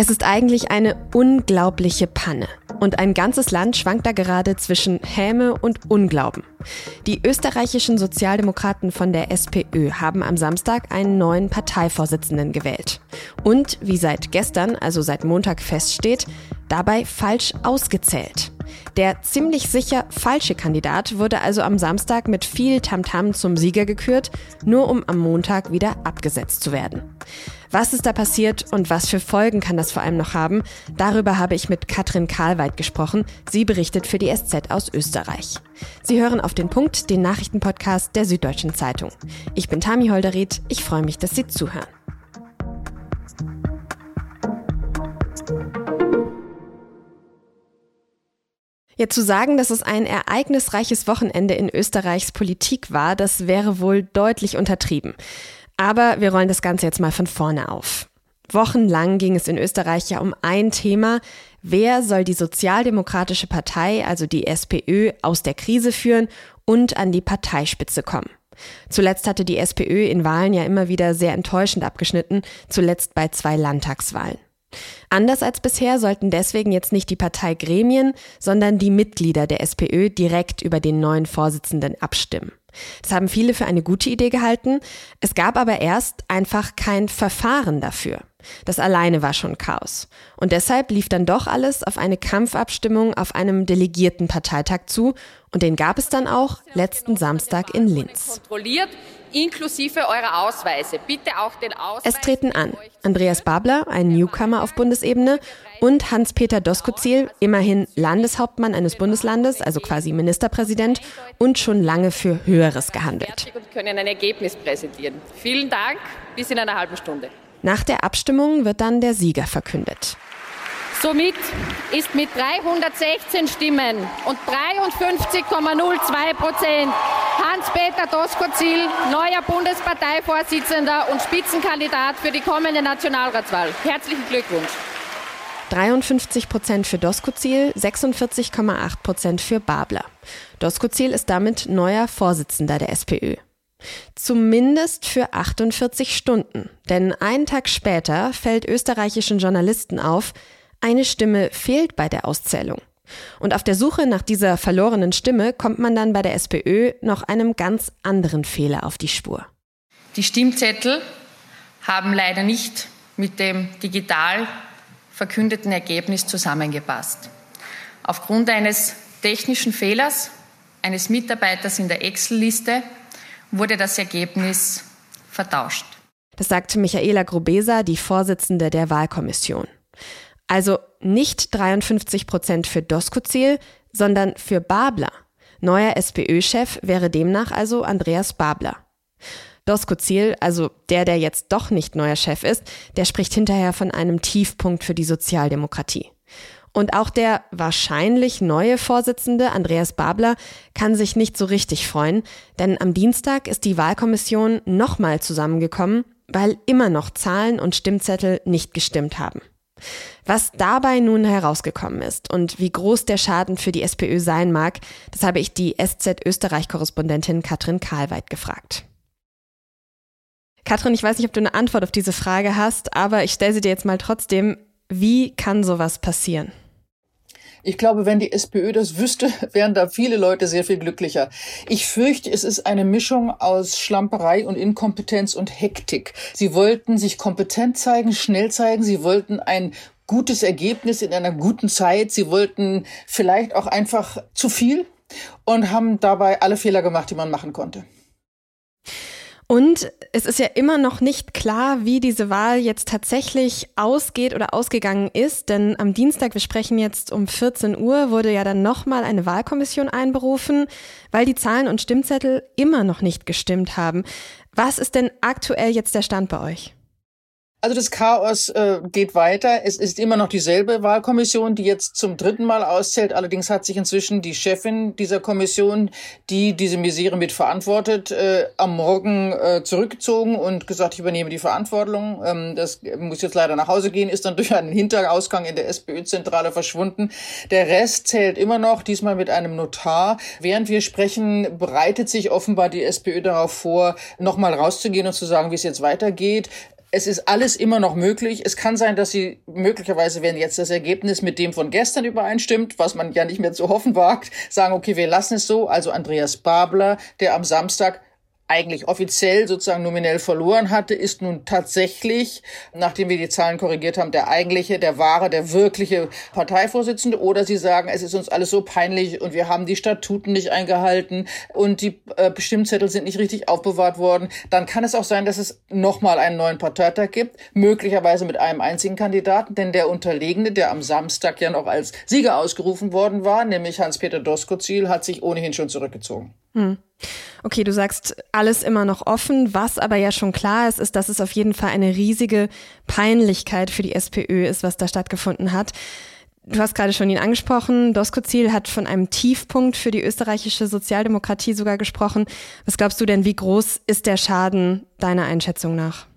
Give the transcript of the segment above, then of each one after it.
Es ist eigentlich eine unglaubliche Panne. Und ein ganzes Land schwankt da gerade zwischen Häme und Unglauben. Die österreichischen Sozialdemokraten von der SPÖ haben am Samstag einen neuen Parteivorsitzenden gewählt. Und, wie seit gestern, also seit Montag feststeht, dabei falsch ausgezählt. Der ziemlich sicher falsche Kandidat wurde also am Samstag mit viel Tamtam zum Sieger gekürt, nur um am Montag wieder abgesetzt zu werden. Was ist da passiert und was für Folgen kann das vor allem noch haben? Darüber habe ich mit Katrin Karlweit gesprochen. Sie berichtet für die SZ aus Österreich. Sie hören auf den Punkt den Nachrichtenpodcast der Süddeutschen Zeitung. Ich bin Tami Holderried. Ich freue mich, dass Sie zuhören. Ja, zu sagen, dass es ein ereignisreiches Wochenende in Österreichs Politik war, das wäre wohl deutlich untertrieben. Aber wir rollen das Ganze jetzt mal von vorne auf. Wochenlang ging es in Österreich ja um ein Thema. Wer soll die Sozialdemokratische Partei, also die SPÖ, aus der Krise führen und an die Parteispitze kommen? Zuletzt hatte die SPÖ in Wahlen ja immer wieder sehr enttäuschend abgeschnitten, zuletzt bei zwei Landtagswahlen. Anders als bisher sollten deswegen jetzt nicht die Parteigremien, sondern die Mitglieder der SPÖ direkt über den neuen Vorsitzenden abstimmen. Das haben viele für eine gute Idee gehalten. Es gab aber erst einfach kein Verfahren dafür. Das alleine war schon Chaos. Und deshalb lief dann doch alles auf eine Kampfabstimmung auf einem delegierten Parteitag zu. Und den gab es dann auch letzten Samstag in Linz. Inklusive eurer Ausweise. Bitte auch den Ausweis. Es treten an Andreas Babler, ein Newcomer auf Bundesebene, und Hans-Peter Doskozil, immerhin Landeshauptmann eines Bundeslandes, also quasi Ministerpräsident und schon lange für Höheres gehandelt. Und können ein Ergebnis präsentieren. Vielen Dank, bis in einer halben Stunde. Nach der Abstimmung wird dann der Sieger verkündet. Somit ist mit 316 Stimmen und 53,02 Prozent Hans-Peter Doskozil neuer Bundesparteivorsitzender und Spitzenkandidat für die kommende Nationalratswahl. Herzlichen Glückwunsch. 53 Prozent für Doskozil, 46,8 Prozent für Babler. Doskozil ist damit neuer Vorsitzender der SPÖ. Zumindest für 48 Stunden. Denn einen Tag später fällt österreichischen Journalisten auf, eine Stimme fehlt bei der Auszählung. Und auf der Suche nach dieser verlorenen Stimme kommt man dann bei der SPÖ noch einem ganz anderen Fehler auf die Spur. Die Stimmzettel haben leider nicht mit dem digital verkündeten Ergebnis zusammengepasst. Aufgrund eines technischen Fehlers eines Mitarbeiters in der Excel-Liste wurde das Ergebnis vertauscht. Das sagte Michaela Grobesa, die Vorsitzende der Wahlkommission. Also nicht 53 Prozent für Doskozil, sondern für Babler. Neuer SPÖ-Chef wäre demnach also Andreas Babler. Doskozil, also der, der jetzt doch nicht neuer Chef ist, der spricht hinterher von einem Tiefpunkt für die Sozialdemokratie. Und auch der wahrscheinlich neue Vorsitzende Andreas Babler kann sich nicht so richtig freuen, denn am Dienstag ist die Wahlkommission nochmal zusammengekommen, weil immer noch Zahlen und Stimmzettel nicht gestimmt haben. Was dabei nun herausgekommen ist und wie groß der Schaden für die SPÖ sein mag, das habe ich die SZ Österreich-Korrespondentin Katrin Karlweit gefragt. Katrin, ich weiß nicht, ob du eine Antwort auf diese Frage hast, aber ich stelle sie dir jetzt mal trotzdem. Wie kann sowas passieren? Ich glaube, wenn die SPÖ das wüsste, wären da viele Leute sehr viel glücklicher. Ich fürchte, es ist eine Mischung aus Schlamperei und Inkompetenz und Hektik. Sie wollten sich kompetent zeigen, schnell zeigen. Sie wollten ein gutes Ergebnis in einer guten Zeit. Sie wollten vielleicht auch einfach zu viel und haben dabei alle Fehler gemacht, die man machen konnte. Und es ist ja immer noch nicht klar, wie diese Wahl jetzt tatsächlich ausgeht oder ausgegangen ist, denn am Dienstag, wir sprechen jetzt um 14 Uhr, wurde ja dann nochmal eine Wahlkommission einberufen, weil die Zahlen und Stimmzettel immer noch nicht gestimmt haben. Was ist denn aktuell jetzt der Stand bei euch? Also das Chaos äh, geht weiter. Es ist immer noch dieselbe Wahlkommission, die jetzt zum dritten Mal auszählt. Allerdings hat sich inzwischen die Chefin dieser Kommission, die diese Misere mit verantwortet, äh, am Morgen äh, zurückgezogen und gesagt, ich übernehme die Verantwortung. Ähm, das muss jetzt leider nach Hause gehen, ist dann durch einen Hinterausgang in der SPÖ-Zentrale verschwunden. Der Rest zählt immer noch, diesmal mit einem Notar. Während wir sprechen, bereitet sich offenbar die SPÖ darauf vor, nochmal rauszugehen und zu sagen, wie es jetzt weitergeht. Es ist alles immer noch möglich. Es kann sein, dass sie möglicherweise, wenn jetzt das Ergebnis mit dem von gestern übereinstimmt, was man ja nicht mehr zu hoffen wagt, sagen, okay, wir lassen es so. Also Andreas Babler, der am Samstag eigentlich offiziell sozusagen nominell verloren hatte, ist nun tatsächlich, nachdem wir die Zahlen korrigiert haben, der eigentliche, der wahre, der wirkliche Parteivorsitzende. Oder Sie sagen, es ist uns alles so peinlich und wir haben die Statuten nicht eingehalten und die äh, Bestimmzettel sind nicht richtig aufbewahrt worden. Dann kann es auch sein, dass es nochmal einen neuen Parteitag gibt, möglicherweise mit einem einzigen Kandidaten, denn der Unterlegene, der am Samstag ja noch als Sieger ausgerufen worden war, nämlich Hans-Peter Doskozil, hat sich ohnehin schon zurückgezogen. Hm. Okay, du sagst alles immer noch offen. Was aber ja schon klar ist, ist, dass es auf jeden Fall eine riesige Peinlichkeit für die SPÖ ist, was da stattgefunden hat. Du hast gerade schon ihn angesprochen. Doskozil hat von einem Tiefpunkt für die österreichische Sozialdemokratie sogar gesprochen. Was glaubst du denn, wie groß ist der Schaden deiner Einschätzung nach?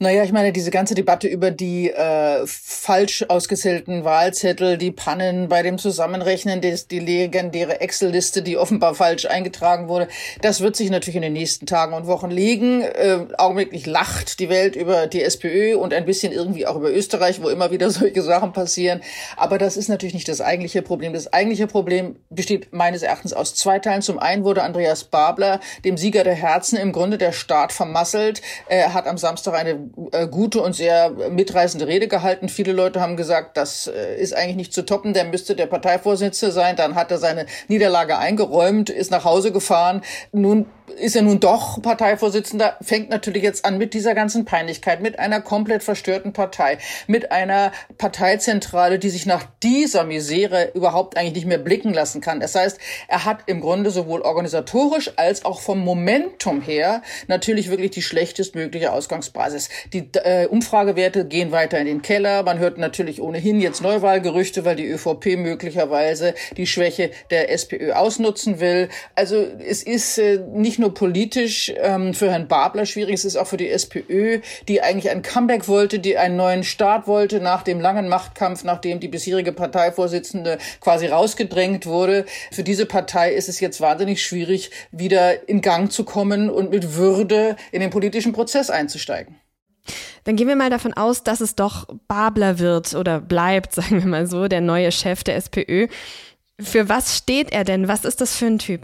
Naja, ich meine, diese ganze Debatte über die äh, falsch ausgezählten Wahlzettel, die Pannen bei dem Zusammenrechnen, des, die legendäre Excel-Liste, die offenbar falsch eingetragen wurde, das wird sich natürlich in den nächsten Tagen und Wochen legen. Äh, augenblicklich lacht die Welt über die SPÖ und ein bisschen irgendwie auch über Österreich, wo immer wieder solche Sachen passieren. Aber das ist natürlich nicht das eigentliche Problem. Das eigentliche Problem besteht meines Erachtens aus zwei Teilen. Zum einen wurde Andreas Babler, dem Sieger der Herzen, im Grunde der Staat vermasselt. Er hat am Samstag eine äh, gute und sehr mitreißende Rede gehalten. Viele Leute haben gesagt, das äh, ist eigentlich nicht zu toppen, der müsste der Parteivorsitzende sein. Dann hat er seine Niederlage eingeräumt, ist nach Hause gefahren. Nun ist er nun doch Parteivorsitzender, fängt natürlich jetzt an mit dieser ganzen Peinlichkeit, mit einer komplett verstörten Partei, mit einer Parteizentrale, die sich nach dieser Misere überhaupt eigentlich nicht mehr blicken lassen kann. Das heißt, er hat im Grunde sowohl organisatorisch als auch vom Momentum her natürlich wirklich die schlechtestmögliche Ausgangsbasis. Die äh, Umfragewerte gehen weiter in den Keller. Man hört natürlich ohnehin jetzt Neuwahlgerüchte, weil die ÖVP möglicherweise die Schwäche der SPÖ ausnutzen will. Also es ist äh, nicht nicht nur politisch ähm, für Herrn Babler schwierig, es ist auch für die SPÖ, die eigentlich ein Comeback wollte, die einen neuen Start wollte nach dem langen Machtkampf, nachdem die bisherige Parteivorsitzende quasi rausgedrängt wurde. Für diese Partei ist es jetzt wahnsinnig schwierig, wieder in Gang zu kommen und mit Würde in den politischen Prozess einzusteigen. Dann gehen wir mal davon aus, dass es doch Babler wird oder bleibt, sagen wir mal so, der neue Chef der SPÖ. Für was steht er denn? Was ist das für ein Typ?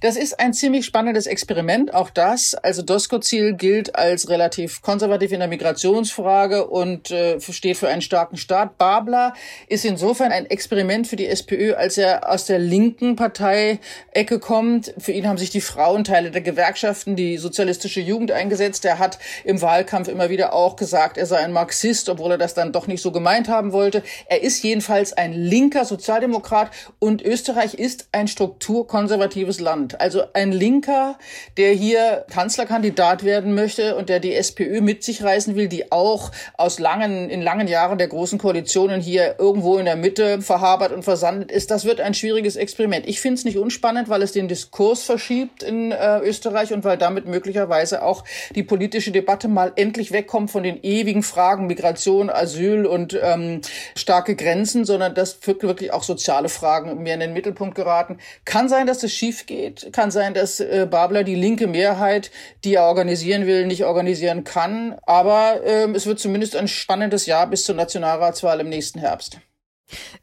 Das ist ein ziemlich spannendes Experiment, auch das. Also Doskozil gilt als relativ konservativ in der Migrationsfrage und äh, steht für einen starken Staat. Babler ist insofern ein Experiment für die SPÖ, als er aus der linken Parteiecke kommt. Für ihn haben sich die Frauenteile der Gewerkschaften, die sozialistische Jugend eingesetzt. Er hat im Wahlkampf immer wieder auch gesagt, er sei ein Marxist, obwohl er das dann doch nicht so gemeint haben wollte. Er ist jedenfalls ein linker Sozialdemokrat und Österreich ist ein strukturkonservatives Land. Also ein Linker, der hier Kanzlerkandidat werden möchte und der die SPÖ mit sich reißen will, die auch aus langen, in langen Jahren der großen Koalitionen hier irgendwo in der Mitte verhabert und versandet ist. Das wird ein schwieriges Experiment. Ich finde es nicht unspannend, weil es den Diskurs verschiebt in äh, Österreich und weil damit möglicherweise auch die politische Debatte mal endlich wegkommt von den ewigen Fragen Migration, Asyl und ähm, starke Grenzen, sondern dass wirklich auch soziale Fragen mehr in den Mittelpunkt geraten. Kann sein, dass das schief geht. Kann sein, dass äh, Babler die linke Mehrheit, die er organisieren will, nicht organisieren kann. Aber ähm, es wird zumindest ein spannendes Jahr bis zur Nationalratswahl im nächsten Herbst.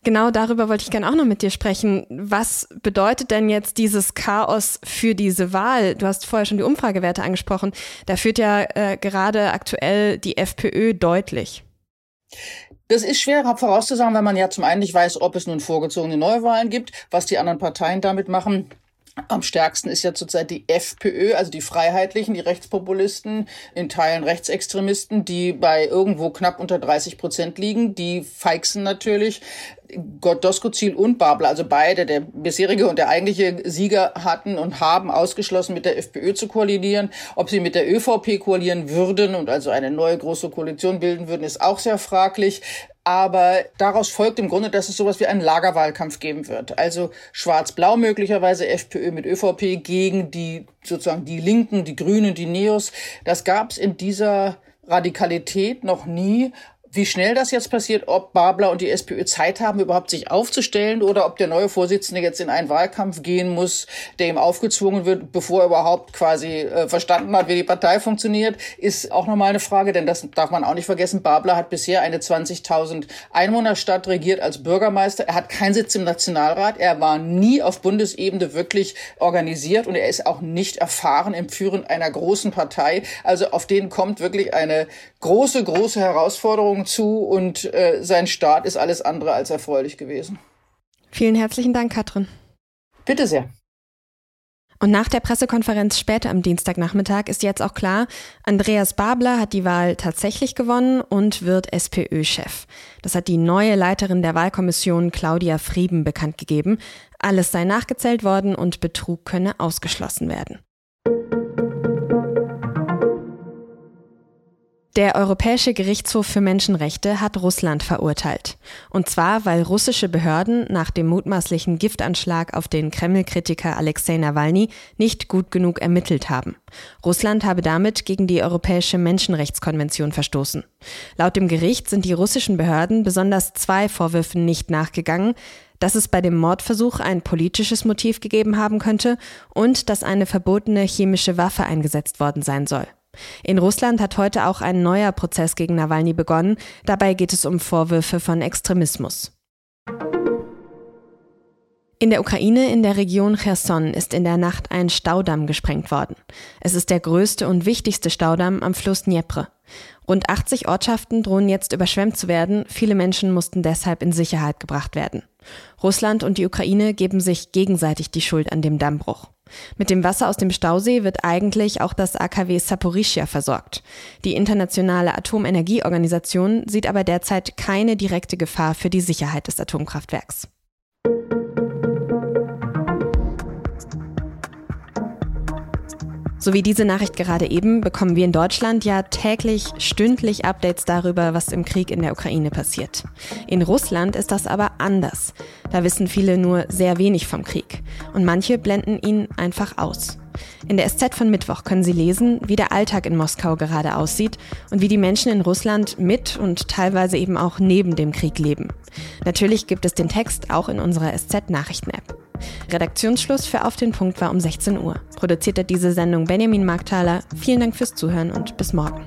Genau darüber wollte ich gerne auch noch mit dir sprechen. Was bedeutet denn jetzt dieses Chaos für diese Wahl? Du hast vorher schon die Umfragewerte angesprochen. Da führt ja äh, gerade aktuell die FPÖ deutlich. Das ist schwer vorauszusagen, weil man ja zum einen nicht weiß, ob es nun vorgezogene Neuwahlen gibt, was die anderen Parteien damit machen. Am stärksten ist ja zurzeit die FPÖ, also die Freiheitlichen, die Rechtspopulisten, in Teilen Rechtsextremisten, die bei irgendwo knapp unter 30 Prozent liegen. Die feixen natürlich. Doskozil und Babler, also beide, der bisherige und der eigentliche Sieger hatten und haben ausgeschlossen, mit der FPÖ zu koalieren. Ob sie mit der ÖVP koalieren würden und also eine neue große Koalition bilden würden, ist auch sehr fraglich. Aber daraus folgt im Grunde, dass es sowas wie einen Lagerwahlkampf geben wird. Also Schwarz-Blau möglicherweise, FPÖ mit ÖVP gegen die sozusagen die Linken, die Grünen, die Neos. Das gab es in dieser Radikalität noch nie Wie schnell das jetzt passiert, ob Babler und die SPÖ Zeit haben, überhaupt sich aufzustellen oder ob der neue Vorsitzende jetzt in einen Wahlkampf gehen muss, der ihm aufgezwungen wird, bevor er überhaupt quasi äh, verstanden hat, wie die Partei funktioniert, ist auch nochmal eine Frage, denn das darf man auch nicht vergessen. Babler hat bisher eine 20.000 Einwohnerstadt regiert als Bürgermeister. Er hat keinen Sitz im Nationalrat. Er war nie auf Bundesebene wirklich organisiert und er ist auch nicht erfahren im Führen einer großen Partei. Also auf den kommt wirklich eine große, große Herausforderung zu und äh, sein Start ist alles andere als erfreulich gewesen. Vielen herzlichen Dank, Katrin. Bitte sehr. Und nach der Pressekonferenz später am Dienstagnachmittag ist jetzt auch klar, Andreas Babler hat die Wahl tatsächlich gewonnen und wird SPÖ-Chef. Das hat die neue Leiterin der Wahlkommission Claudia Frieben bekannt gegeben. Alles sei nachgezählt worden und Betrug könne ausgeschlossen werden. Der Europäische Gerichtshof für Menschenrechte hat Russland verurteilt. Und zwar, weil russische Behörden nach dem mutmaßlichen Giftanschlag auf den Kreml-Kritiker Alexei Nawalny nicht gut genug ermittelt haben. Russland habe damit gegen die Europäische Menschenrechtskonvention verstoßen. Laut dem Gericht sind die russischen Behörden besonders zwei Vorwürfen nicht nachgegangen, dass es bei dem Mordversuch ein politisches Motiv gegeben haben könnte und dass eine verbotene chemische Waffe eingesetzt worden sein soll. In Russland hat heute auch ein neuer Prozess gegen Nawalny begonnen. Dabei geht es um Vorwürfe von Extremismus. In der Ukraine in der Region Cherson ist in der Nacht ein Staudamm gesprengt worden. Es ist der größte und wichtigste Staudamm am Fluss Dnepr. Rund 80 Ortschaften drohen jetzt überschwemmt zu werden. Viele Menschen mussten deshalb in Sicherheit gebracht werden. Russland und die Ukraine geben sich gegenseitig die Schuld an dem Dammbruch. Mit dem Wasser aus dem Stausee wird eigentlich auch das AKW Saporischia versorgt. Die Internationale Atomenergieorganisation sieht aber derzeit keine direkte Gefahr für die Sicherheit des Atomkraftwerks. So wie diese Nachricht gerade eben, bekommen wir in Deutschland ja täglich, stündlich Updates darüber, was im Krieg in der Ukraine passiert. In Russland ist das aber anders. Da wissen viele nur sehr wenig vom Krieg. Und manche blenden ihn einfach aus. In der SZ von Mittwoch können Sie lesen, wie der Alltag in Moskau gerade aussieht und wie die Menschen in Russland mit und teilweise eben auch neben dem Krieg leben. Natürlich gibt es den Text auch in unserer SZ-Nachrichten-App. Redaktionsschluss für Auf den Punkt war um 16 Uhr. Produzierte diese Sendung Benjamin Markthaler. Vielen Dank fürs Zuhören und bis morgen.